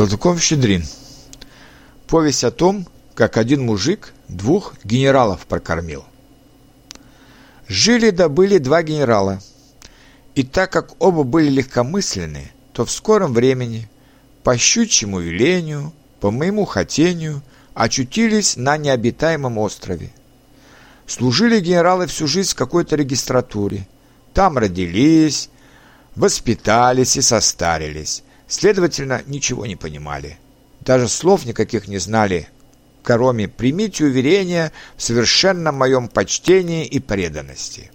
Салтыков-Щедрин. Повесть о том, как один мужик двух генералов прокормил. Жили да были два генерала. И так как оба были легкомысленны, то в скором времени, по щучьему велению, по моему хотению, очутились на необитаемом острове. Служили генералы всю жизнь в какой-то регистратуре. Там родились, воспитались и состарились Следовательно, ничего не понимали. Даже слов никаких не знали, кроме «примите уверение в совершенном моем почтении и преданности».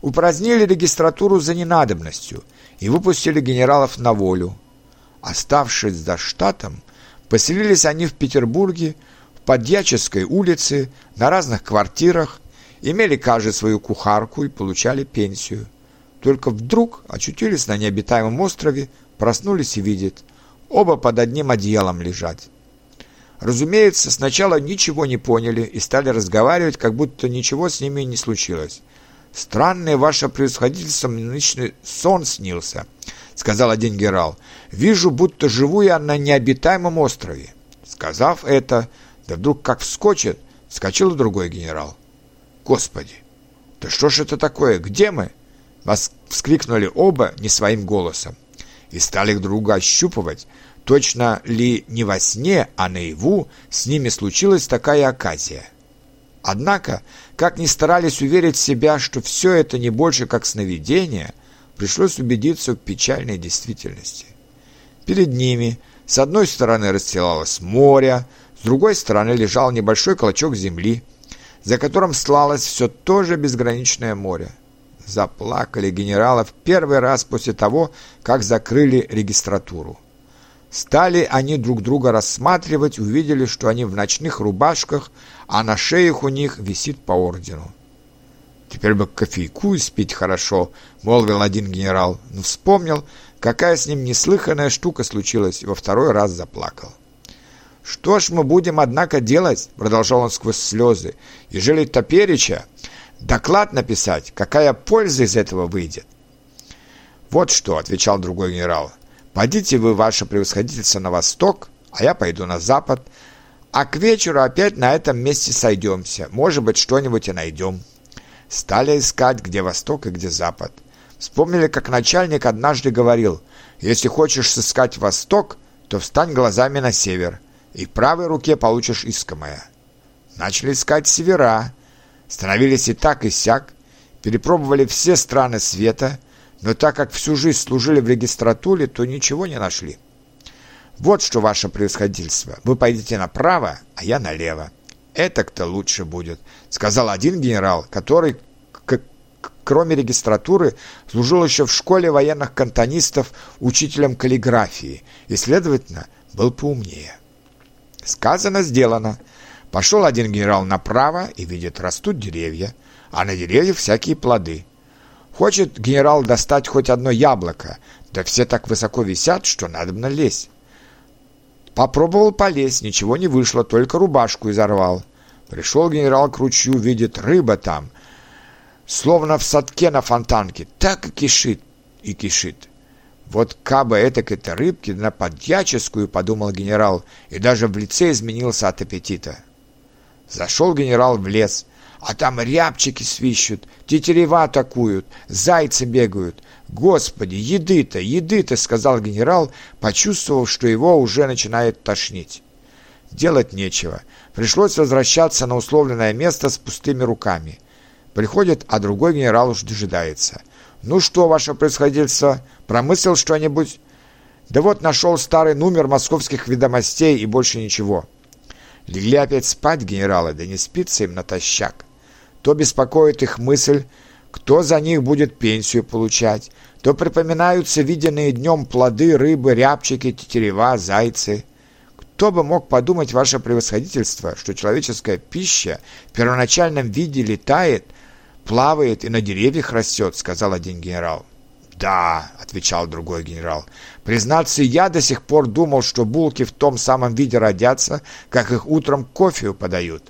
Упразднили регистратуру за ненадобностью и выпустили генералов на волю. Оставшись за штатом, поселились они в Петербурге, в Подьяческой улице, на разных квартирах, имели каждый свою кухарку и получали пенсию. Только вдруг очутились на необитаемом острове Проснулись и видят. Оба под одним одеялом лежат. Разумеется, сначала ничего не поняли и стали разговаривать, как будто ничего с ними не случилось. «Странное ваше происходительство, мне ночный сон снился», — сказал один генерал. «Вижу, будто живу я на необитаемом острове». Сказав это, да вдруг как вскочит, вскочил другой генерал. «Господи, да что ж это такое? Где мы?» Вскрикнули оба не своим голосом и стали друг друга ощупывать, точно ли не во сне, а наяву с ними случилась такая оказия. Однако, как ни старались уверить себя, что все это не больше как сновидение, пришлось убедиться в печальной действительности. Перед ними с одной стороны расстилалось море, с другой стороны лежал небольшой клочок земли, за которым слалось все то же безграничное море заплакали генералы в первый раз после того, как закрыли регистратуру. Стали они друг друга рассматривать, увидели, что они в ночных рубашках, а на шеях у них висит по ордену. «Теперь бы кофейку испить хорошо», — молвил один генерал, но вспомнил, какая с ним неслыханная штука случилась, и во второй раз заплакал. «Что ж мы будем, однако, делать?» — продолжал он сквозь слезы. «Ежели топереча доклад написать, какая польза из этого выйдет. Вот что, отвечал другой генерал, пойдите вы, ваше превосходительство, на восток, а я пойду на запад, а к вечеру опять на этом месте сойдемся, может быть, что-нибудь и найдем. Стали искать, где восток и где запад. Вспомнили, как начальник однажды говорил, если хочешь сыскать восток, то встань глазами на север, и в правой руке получишь искомое. Начали искать севера, становились и так, и сяк, перепробовали все страны света, но так как всю жизнь служили в регистратуре, то ничего не нашли. Вот что ваше происходительство. Вы пойдете направо, а я налево. Это-то лучше будет, сказал один генерал, который, кроме регистратуры, служил еще в школе военных кантонистов учителем каллиграфии и, следовательно, был поумнее. Сказано, сделано. Пошел один генерал направо и видит, растут деревья, а на деревьях всякие плоды. Хочет генерал достать хоть одно яблоко, да все так высоко висят, что надо бы лезть. Попробовал полезть, ничего не вышло, только рубашку изорвал. Пришел генерал к ручью, видит, рыба там, словно в садке на фонтанке, так и кишит, и кишит. Вот кабы этак-то рыбки на подьяческую, подумал генерал, и даже в лице изменился от аппетита. Зашел генерал в лес, а там рябчики свищут, тетерева атакуют, зайцы бегают. Господи, еды-то, еды-то, сказал генерал, почувствовав, что его уже начинает тошнить. Делать нечего. Пришлось возвращаться на условленное место с пустыми руками. Приходит, а другой генерал уж дожидается. «Ну что, ваше происходительство, промыслил что-нибудь?» «Да вот нашел старый номер московских ведомостей и больше ничего». Легли опять спать генералы, да не спится им натощак. То беспокоит их мысль, кто за них будет пенсию получать, то припоминаются виденные днем плоды, рыбы, рябчики, тетерева, зайцы. Кто бы мог подумать, ваше превосходительство, что человеческая пища в первоначальном виде летает, плавает и на деревьях растет, сказал один генерал. «Да», — отвечал другой генерал, — «признаться, я до сих пор думал, что булки в том самом виде родятся, как их утром кофе подают.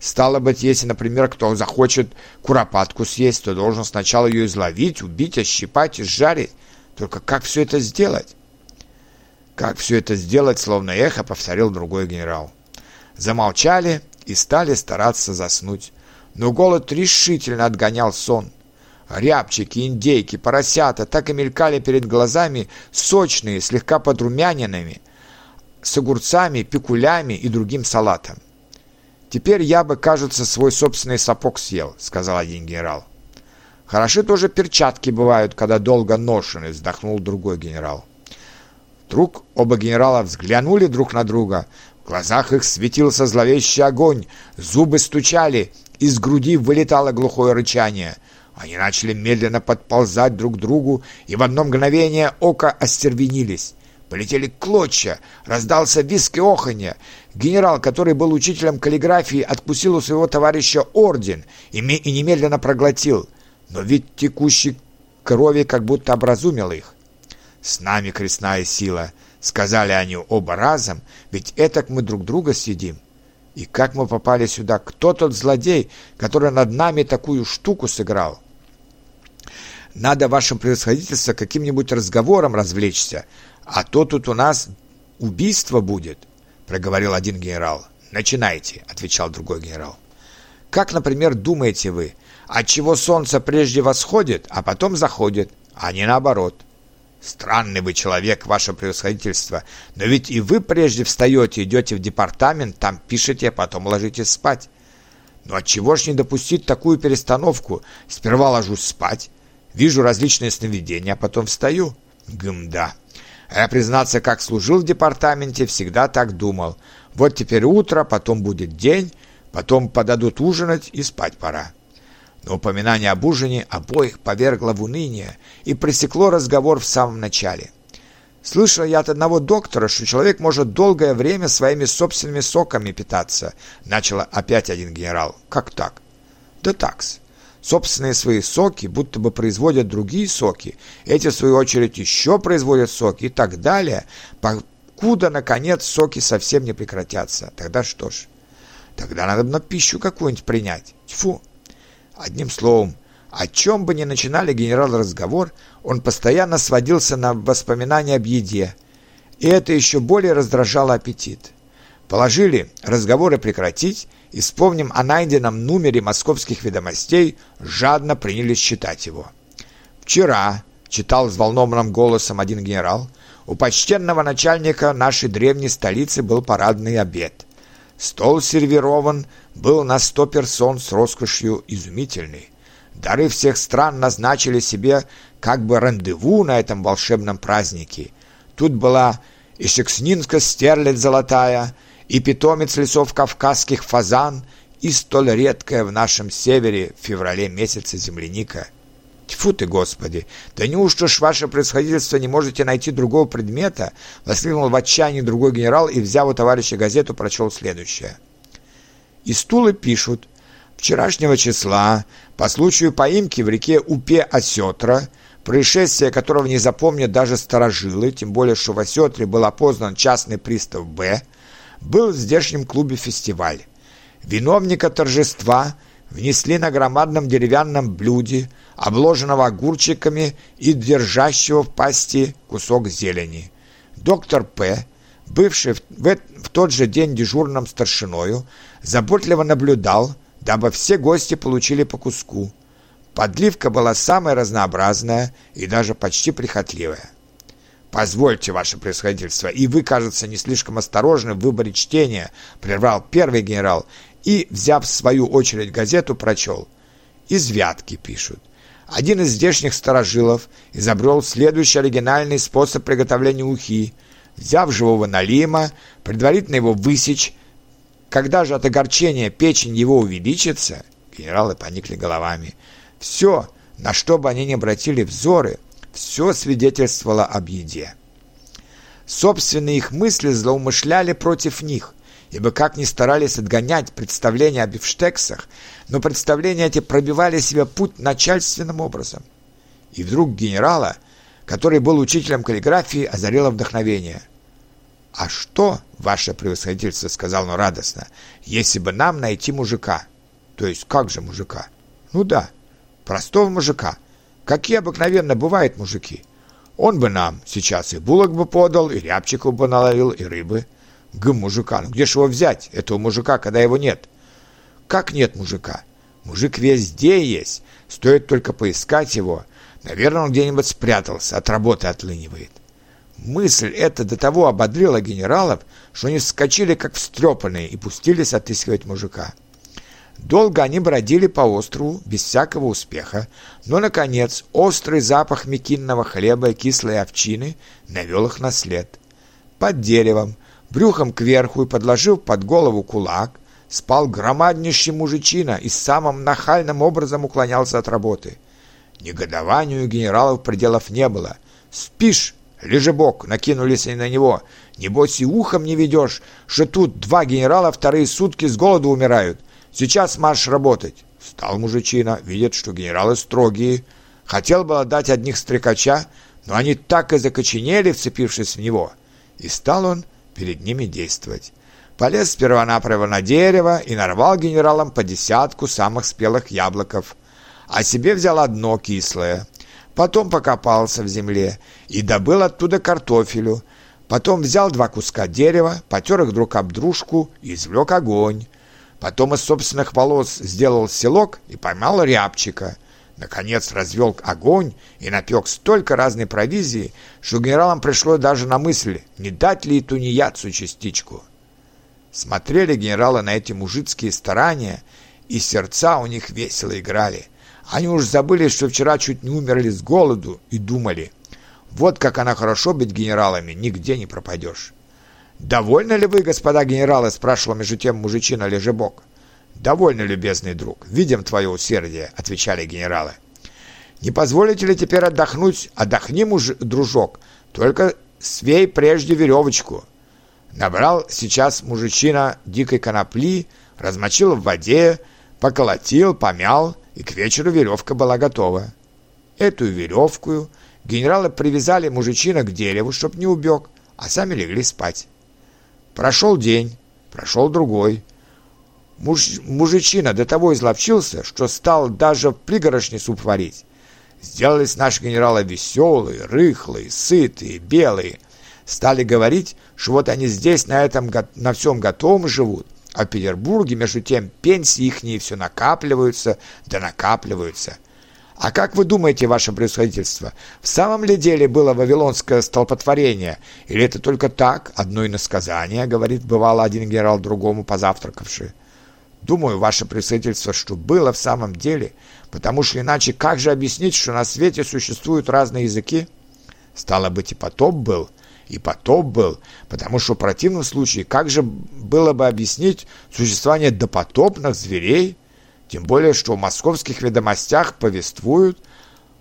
Стало быть, если, например, кто захочет куропатку съесть, то должен сначала ее изловить, убить, ощипать и сжарить. Только как все это сделать?» Как все это сделать, словно эхо, повторил другой генерал. Замолчали и стали стараться заснуть. Но голод решительно отгонял сон. Рябчики, индейки, поросята так и мелькали перед глазами, сочные, слегка подрумяненными, с огурцами, пикулями и другим салатом. «Теперь я бы, кажется, свой собственный сапог съел», — сказал один генерал. «Хороши тоже перчатки бывают, когда долго ношены», — вздохнул другой генерал. Вдруг оба генерала взглянули друг на друга. В глазах их светился зловещий огонь, зубы стучали, из груди вылетало глухое рычание. Они начали медленно подползать друг к другу и в одно мгновение ока остервенились. Полетели клочья, раздался виск и оханье. Генерал, который был учителем каллиграфии, откусил у своего товарища орден и, и немедленно проглотил. Но вид текущей крови как будто образумил их. «С нами крестная сила», — сказали они оба разом, «ведь этак мы друг друга съедим». И как мы попали сюда? Кто тот злодей, который над нами такую штуку сыграл? Надо вашим превосходительство каким-нибудь разговором развлечься, а то тут у нас убийство будет, проговорил один генерал. Начинайте, отвечал другой генерал. Как, например, думаете вы, от чего солнце прежде восходит, а потом заходит, а не наоборот? Странный вы человек, ваше превосходительство, но ведь и вы прежде встаете, идете в департамент, там пишете, а потом ложитесь спать. Ну отчего ж не допустить такую перестановку? Сперва ложусь спать, вижу различные сновидения, а потом встаю. Гм-да. А я, признаться, как служил в департаменте, всегда так думал. Вот теперь утро, потом будет день, потом подадут ужинать и спать пора. Но упоминание об ужине обоих повергло в уныние и пресекло разговор в самом начале. Слышал я от одного доктора, что человек может долгое время своими собственными соками питаться. Начал опять один генерал. Как так? Да такс. Собственные свои соки будто бы производят другие соки. Эти, в свою очередь, еще производят соки и так далее, покуда, наконец, соки совсем не прекратятся. Тогда что ж? Тогда надо на пищу какую-нибудь принять. Тьфу! Одним словом, о чем бы ни начинали генерал разговор, он постоянно сводился на воспоминания об еде, и это еще более раздражало аппетит. Положили разговоры прекратить и, вспомним о найденном номере московских ведомостей, жадно принялись читать его. «Вчера», — читал взволнованным голосом один генерал, «у почтенного начальника нашей древней столицы был парадный обед. Стол сервирован был на сто персон с роскошью изумительной. Дары всех стран назначили себе как бы рандеву на этом волшебном празднике. Тут была и шекснинка стерлядь золотая, и питомец лесов кавказских фазан, и столь редкая в нашем севере в феврале месяце земляника — Тьфу ты, Господи! Да неужто ж ваше происходительство не можете найти другого предмета? Воскликнул в отчаянии другой генерал и, взяв у товарища газету, прочел следующее. Из Стулы пишут. Вчерашнего числа, по случаю поимки в реке Упе-Осетра, происшествие которого не запомнят даже старожилы, тем более, что в Осетре был опознан частный пристав Б, был в здешнем клубе фестиваль. Виновника торжества – внесли на громадном деревянном блюде, обложенного огурчиками и держащего в пасти кусок зелени. Доктор П., бывший в, тот же день дежурным старшиною, заботливо наблюдал, дабы все гости получили по куску. Подливка была самая разнообразная и даже почти прихотливая. «Позвольте, ваше происходительство, и вы, кажется, не слишком осторожны в выборе чтения», прервал первый генерал и, взяв в свою очередь газету, прочел. Из Вятки пишут. Один из здешних старожилов изобрел следующий оригинальный способ приготовления ухи. Взяв живого налима, предварительно его высечь, когда же от огорчения печень его увеличится, генералы поникли головами. Все, на что бы они ни обратили взоры, все свидетельствовало об еде. Собственные их мысли злоумышляли против них – ибо как ни старались отгонять представления о бифштексах, но представления эти пробивали себе путь начальственным образом. И вдруг генерала, который был учителем каллиграфии, озарило вдохновение. «А что, ваше превосходительство, — сказал он радостно, — если бы нам найти мужика?» «То есть как же мужика?» «Ну да, простого мужика. Какие обыкновенно бывают мужики?» Он бы нам сейчас и булок бы подал, и рябчиков бы наловил, и рыбы. Г мужика, ну где ж его взять, этого мужика, когда его нет? Как нет мужика? Мужик везде есть, стоит только поискать его. Наверное, он где-нибудь спрятался, от работы отлынивает. Мысль эта до того ободрила генералов, что они вскочили как встрепанные и пустились отыскивать мужика. Долго они бродили по острову без всякого успеха, но, наконец, острый запах мекинного хлеба и кислой овчины навел их на след. Под деревом, брюхом кверху и подложив под голову кулак, спал громаднейший мужичина и самым нахальным образом уклонялся от работы. Негодованию генералов пределов не было. «Спишь?» Лежебок накинулись они на него. «Небось и ухом не ведешь, что тут два генерала вторые сутки с голоду умирают. Сейчас марш работать!» Встал мужичина, видит, что генералы строгие. Хотел было дать одних стрекача, но они так и закоченели, вцепившись в него. И стал он перед ними действовать. Полез сперва-напрово на дерево и нарвал генералам по десятку самых спелых яблоков. А себе взял одно кислое. Потом покопался в земле и добыл оттуда картофелю. Потом взял два куска дерева, потер их друг об дружку и извлек огонь. Потом из собственных волос сделал селок и поймал рябчика. Наконец развел огонь и напек столько разной провизии, что генералам пришло даже на мысль, не дать ли и тунеядцу частичку. Смотрели генералы на эти мужицкие старания, и сердца у них весело играли. Они уж забыли, что вчера чуть не умерли с голоду, и думали, вот как она хорошо быть генералами, нигде не пропадешь. «Довольны ли вы, господа генералы?» – спрашивал между тем мужичина Лежебок. «Довольно, любезный друг, видим твое усердие», – отвечали генералы. «Не позволите ли теперь отдохнуть? Отдохни, муж, дружок, только свей прежде веревочку». Набрал сейчас мужичина дикой конопли, размочил в воде, поколотил, помял, и к вечеру веревка была готова. Эту веревку генералы привязали мужичина к дереву, чтоб не убег, а сами легли спать. Прошел день, прошел другой. Муж, мужичина до того изловчился, что стал даже в пригорошне суп варить. Сделались наши генералы веселые, рыхлые, сытые, белые. Стали говорить, что вот они здесь на этом на всем готовом живут, а в Петербурге, между тем, пенсии ихние все накапливаются, да накапливаются – а как вы думаете, ваше происходительство, в самом ли деле было вавилонское столпотворение? Или это только так, одно иносказание, говорит бывало один генерал другому позавтракавший? Думаю, ваше происходительство, что было в самом деле, потому что иначе как же объяснить, что на свете существуют разные языки? Стало быть, и потоп был, и потоп был, потому что в противном случае как же было бы объяснить существование допотопных зверей, тем более, что в московских ведомостях повествуют,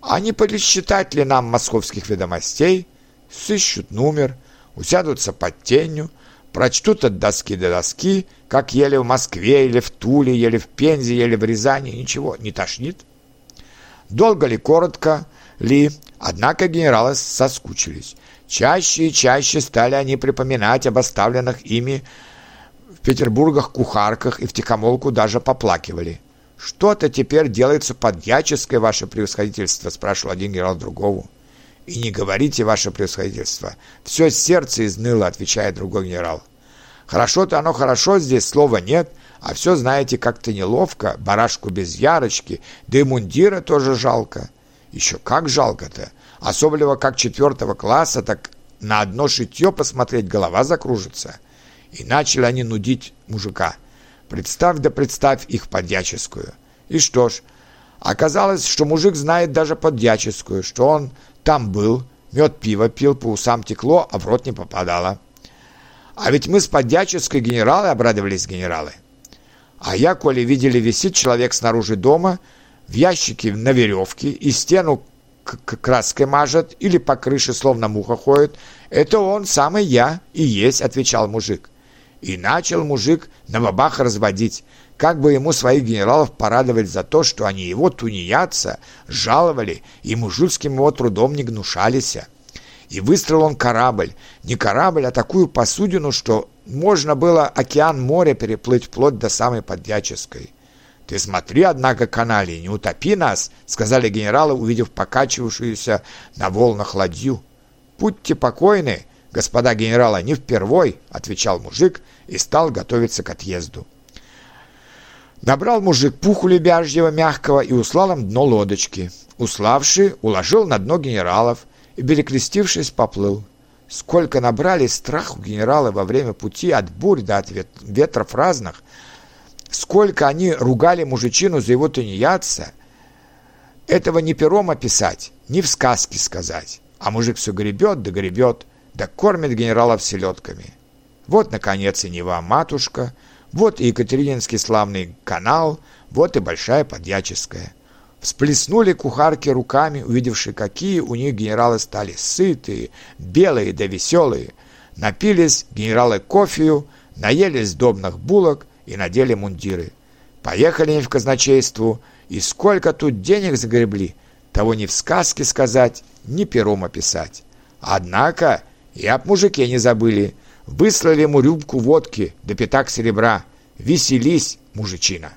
а не пересчитать ли нам московских ведомостей, сыщут номер, усядутся под тенью, прочтут от доски до доски, как ели в Москве или в Туле, ели в Пензе, ели в Рязани, ничего, не тошнит. Долго ли, коротко ли, однако генералы соскучились. Чаще и чаще стали они припоминать об оставленных ими в Петербургах кухарках и в тихомолку даже поплакивали. «Что-то теперь делается подьяческой, ваше превосходительство», — спрашивал один генерал другого. «И не говорите, ваше превосходительство. Все сердце изныло», — отвечает другой генерал. «Хорошо-то оно хорошо, здесь слова нет, а все, знаете, как-то неловко, барашку без ярочки, да и мундира тоже жалко». «Еще как жалко-то! Особливо как четвертого класса, так на одно шитье посмотреть голова закружится». И начали они нудить мужика — Представь да представь их подьяческую. И что ж, оказалось, что мужик знает даже подьяческую, что он там был, мед пиво пил, по усам текло, а в рот не попадало. А ведь мы с подьяческой генералы обрадовались генералы. А я, коли видели, висит человек снаружи дома, в ящике на веревке, и стену краской мажет или по крыше словно муха ходит, это он, самый я и есть, отвечал мужик. И начал мужик на бабах разводить, как бы ему своих генералов порадовать за то, что они его тунеядца жаловали и мужицким его трудом не гнушались. И выстроил он корабль, не корабль, а такую посудину, что можно было океан моря переплыть вплоть до самой Подьяческой. «Ты смотри, однако, канали, не утопи нас», — сказали генералы, увидев покачивавшуюся на волнах ладью. Будьте покойны, господа генерала, не впервой, отвечал мужик и стал готовиться к отъезду. Набрал мужик пуху лебяжьего мягкого и услал им дно лодочки. Уславший уложил на дно генералов и, перекрестившись, поплыл. Сколько набрали страху генералы во время пути от бурь до от ветров разных, сколько они ругали мужичину за его тунеядца, этого не пером описать, ни в сказке сказать. А мужик все гребет да гребет, да кормит генералов селедками. Вот, наконец, и Нева матушка, вот и Екатерининский славный канал, вот и Большая Подьяческая. Всплеснули кухарки руками, увидевшие, какие у них генералы стали сытые, белые да веселые. Напились генералы кофею, наелись добных булок и надели мундиры. Поехали они в казначейству, и сколько тут денег загребли, того ни в сказке сказать, ни пером описать. Однако и об мужике не забыли. Выслали ему рюмку водки да пятак серебра. Веселись, мужичина.